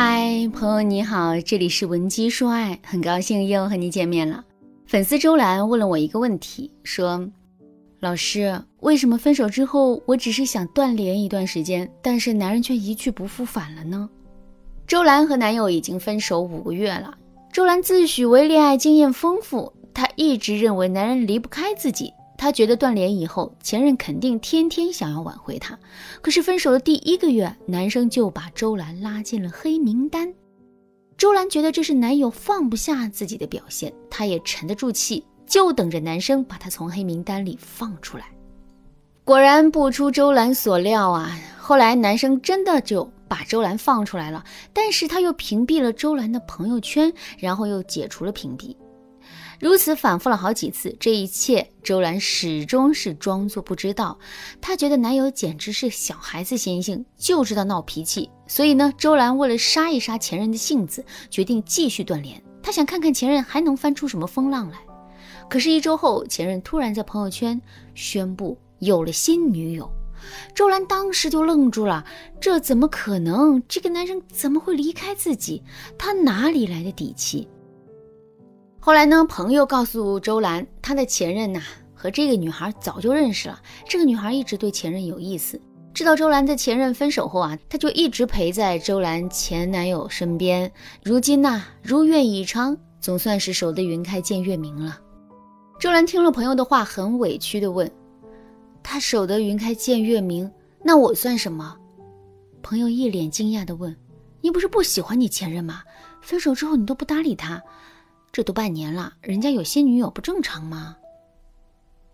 嗨，朋友你好，这里是文姬说爱，很高兴又和你见面了。粉丝周兰问了我一个问题，说：“老师，为什么分手之后，我只是想断联一段时间，但是男人却一去不复返了呢？”周兰和男友已经分手五个月了。周兰自诩为恋爱经验丰富，她一直认为男人离不开自己。她觉得断联以后，前任肯定天天想要挽回她。可是分手的第一个月，男生就把周兰拉进了黑名单。周兰觉得这是男友放不下自己的表现，她也沉得住气，就等着男生把她从黑名单里放出来。果然不出周兰所料啊，后来男生真的就把周兰放出来了，但是他又屏蔽了周兰的朋友圈，然后又解除了屏蔽。如此反复了好几次，这一切周兰始终是装作不知道。她觉得男友简直是小孩子心性，就知道闹脾气。所以呢，周兰为了杀一杀前任的性子，决定继续断联。她想看看前任还能翻出什么风浪来。可是，一周后，前任突然在朋友圈宣布有了新女友。周兰当时就愣住了，这怎么可能？这个男人怎么会离开自己？他哪里来的底气？后来呢？朋友告诉周兰，她的前任呐和这个女孩早就认识了。这个女孩一直对前任有意思。知道周兰的前任分手后啊，她就一直陪在周兰前男友身边。如今呐，如愿以偿，总算是守得云开见月明了。周兰听了朋友的话，很委屈地问：“他守得云开见月明，那我算什么？”朋友一脸惊讶地问：“你不是不喜欢你前任吗？分手之后你都不搭理他？”这都半年了，人家有新女友不正常吗？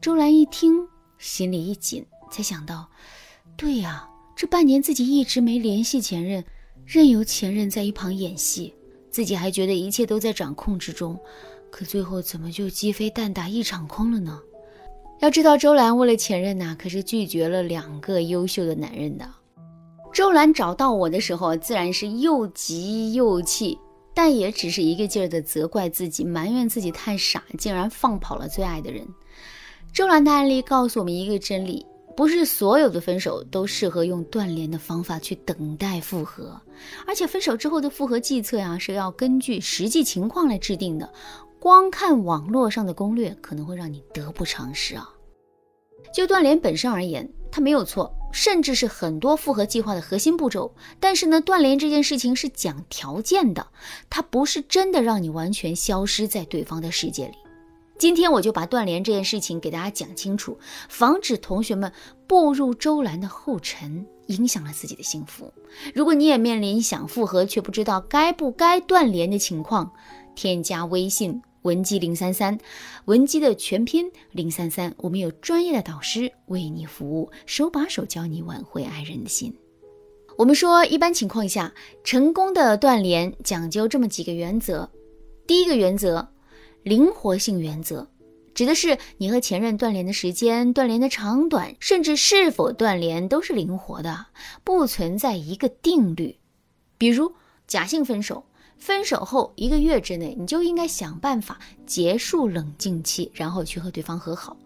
周兰一听，心里一紧，才想到，对呀，这半年自己一直没联系前任，任由前任在一旁演戏，自己还觉得一切都在掌控之中，可最后怎么就鸡飞蛋打一场空了呢？要知道，周兰为了前任呐，可是拒绝了两个优秀的男人的。周兰找到我的时候，自然是又急又气。但也只是一个劲儿的责怪自己，埋怨自己太傻，竟然放跑了最爱的人。周兰的案例告诉我们一个真理：不是所有的分手都适合用断联的方法去等待复合，而且分手之后的复合计策呀，是要根据实际情况来制定的。光看网络上的攻略，可能会让你得不偿失啊。就断联本身而言，它没有错。甚至是很多复合计划的核心步骤，但是呢，断联这件事情是讲条件的，它不是真的让你完全消失在对方的世界里。今天我就把断联这件事情给大家讲清楚，防止同学们步入周兰的后尘，影响了自己的幸福。如果你也面临想复合却不知道该不该断联的情况，添加微信。文姬零三三，文姬的全拼零三三，我们有专业的导师为你服务，手把手教你挽回爱人的心。我们说，一般情况下，成功的断联讲究这么几个原则。第一个原则，灵活性原则，指的是你和前任断联的时间、断联的长短，甚至是否断联都是灵活的，不存在一个定律。比如假性分手。分手后一个月之内，你就应该想办法结束冷静期，然后去和对方和好。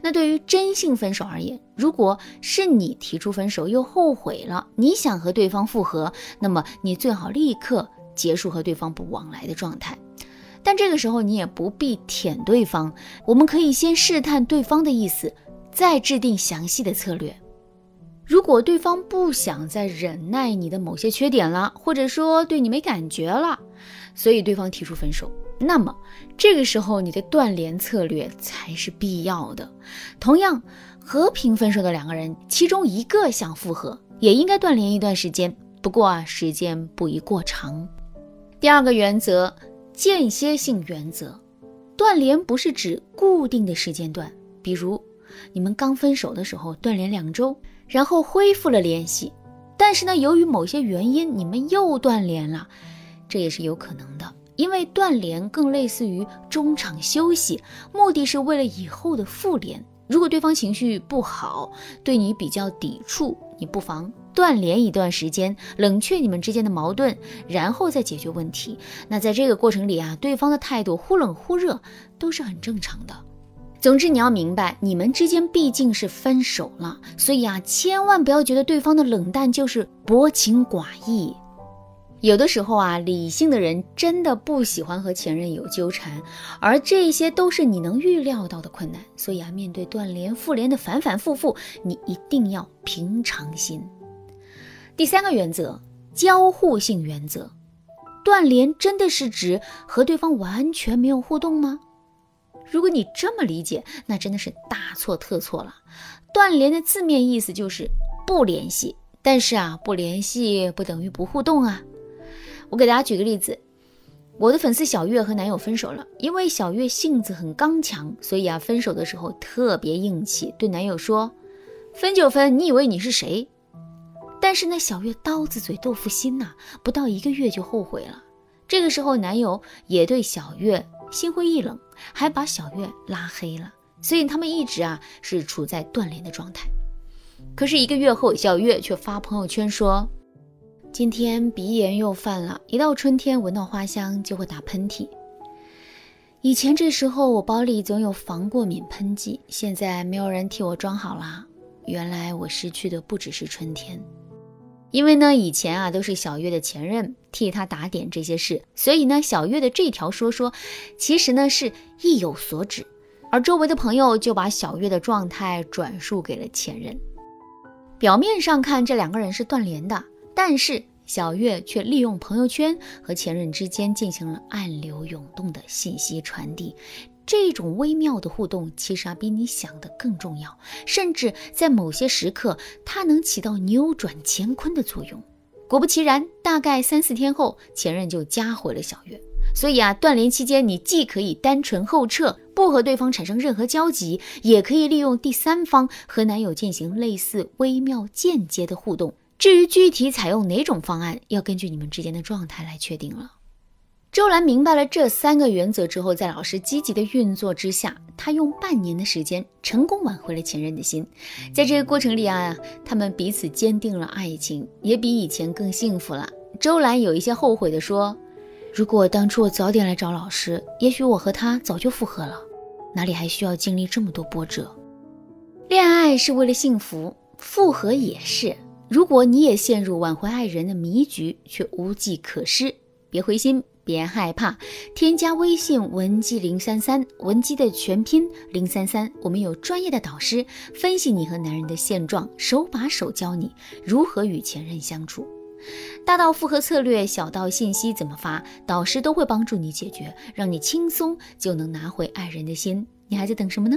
那对于真性分手而言，如果是你提出分手又后悔了，你想和对方复合，那么你最好立刻结束和对方不往来的状态。但这个时候你也不必舔对方，我们可以先试探对方的意思，再制定详细的策略。如果对方不想再忍耐你的某些缺点了，或者说对你没感觉了，所以对方提出分手，那么这个时候你的断联策略才是必要的。同样，和平分手的两个人，其中一个想复合，也应该断联一段时间，不过啊，时间不宜过长。第二个原则，间歇性原则，断联不是指固定的时间段，比如你们刚分手的时候断联两周。然后恢复了联系，但是呢，由于某些原因，你们又断联了，这也是有可能的。因为断联更类似于中场休息，目的是为了以后的复联。如果对方情绪不好，对你比较抵触，你不妨断联一段时间，冷却你们之间的矛盾，然后再解决问题。那在这个过程里啊，对方的态度忽冷忽热都是很正常的。总之，你要明白，你们之间毕竟是分手了，所以啊，千万不要觉得对方的冷淡就是薄情寡义。有的时候啊，理性的人真的不喜欢和前任有纠缠，而这些都是你能预料到的困难。所以啊，面对断联、复联的反反复复，你一定要平常心。第三个原则，交互性原则。断联真的是指和对方完全没有互动吗？如果你这么理解，那真的是大错特错了。断联的字面意思就是不联系，但是啊，不联系不等于不互动啊。我给大家举个例子，我的粉丝小月和男友分手了，因为小月性子很刚强，所以啊，分手的时候特别硬气，对男友说：“分就分，你以为你是谁？”但是那小月刀子嘴豆腐心呐，不到一个月就后悔了。这个时候，男友也对小月心灰意冷，还把小月拉黑了，所以他们一直啊是处在断联的状态。可是一个月后，小月却发朋友圈说。今天鼻炎又犯了，一到春天闻到花香就会打喷嚏。以前这时候我包里总有防过敏喷剂，现在没有人替我装好了。原来我失去的不只是春天，因为呢以前啊都是小月的前任替他打点这些事，所以呢小月的这条说说其实呢是意有所指，而周围的朋友就把小月的状态转述给了前任。表面上看这两个人是断联的。但是小月却利用朋友圈和前任之间进行了暗流涌动的信息传递，这种微妙的互动其实啊比你想的更重要，甚至在某些时刻它能起到扭转乾坤的作用。果不其然，大概三四天后，前任就加回了小月。所以啊，断联期间你既可以单纯后撤，不和对方产生任何交集，也可以利用第三方和男友进行类似微妙间接的互动。至于具体采用哪种方案，要根据你们之间的状态来确定了。周兰明白了这三个原则之后，在老师积极的运作之下，她用半年的时间成功挽回了前任的心。在这个过程里啊，他们彼此坚定了爱情，也比以前更幸福了。周兰有一些后悔的说：“如果当初我早点来找老师，也许我和他早就复合了，哪里还需要经历这么多波折？恋爱是为了幸福，复合也是。”如果你也陷入挽回爱人的迷局，却无计可施，别灰心，别害怕，添加微信文姬零三三，文姬的全拼零三三，我们有专业的导师分析你和男人的现状，手把手教你如何与前任相处，大到复合策略，小到信息怎么发，导师都会帮助你解决，让你轻松就能拿回爱人的心。你还在等什么呢？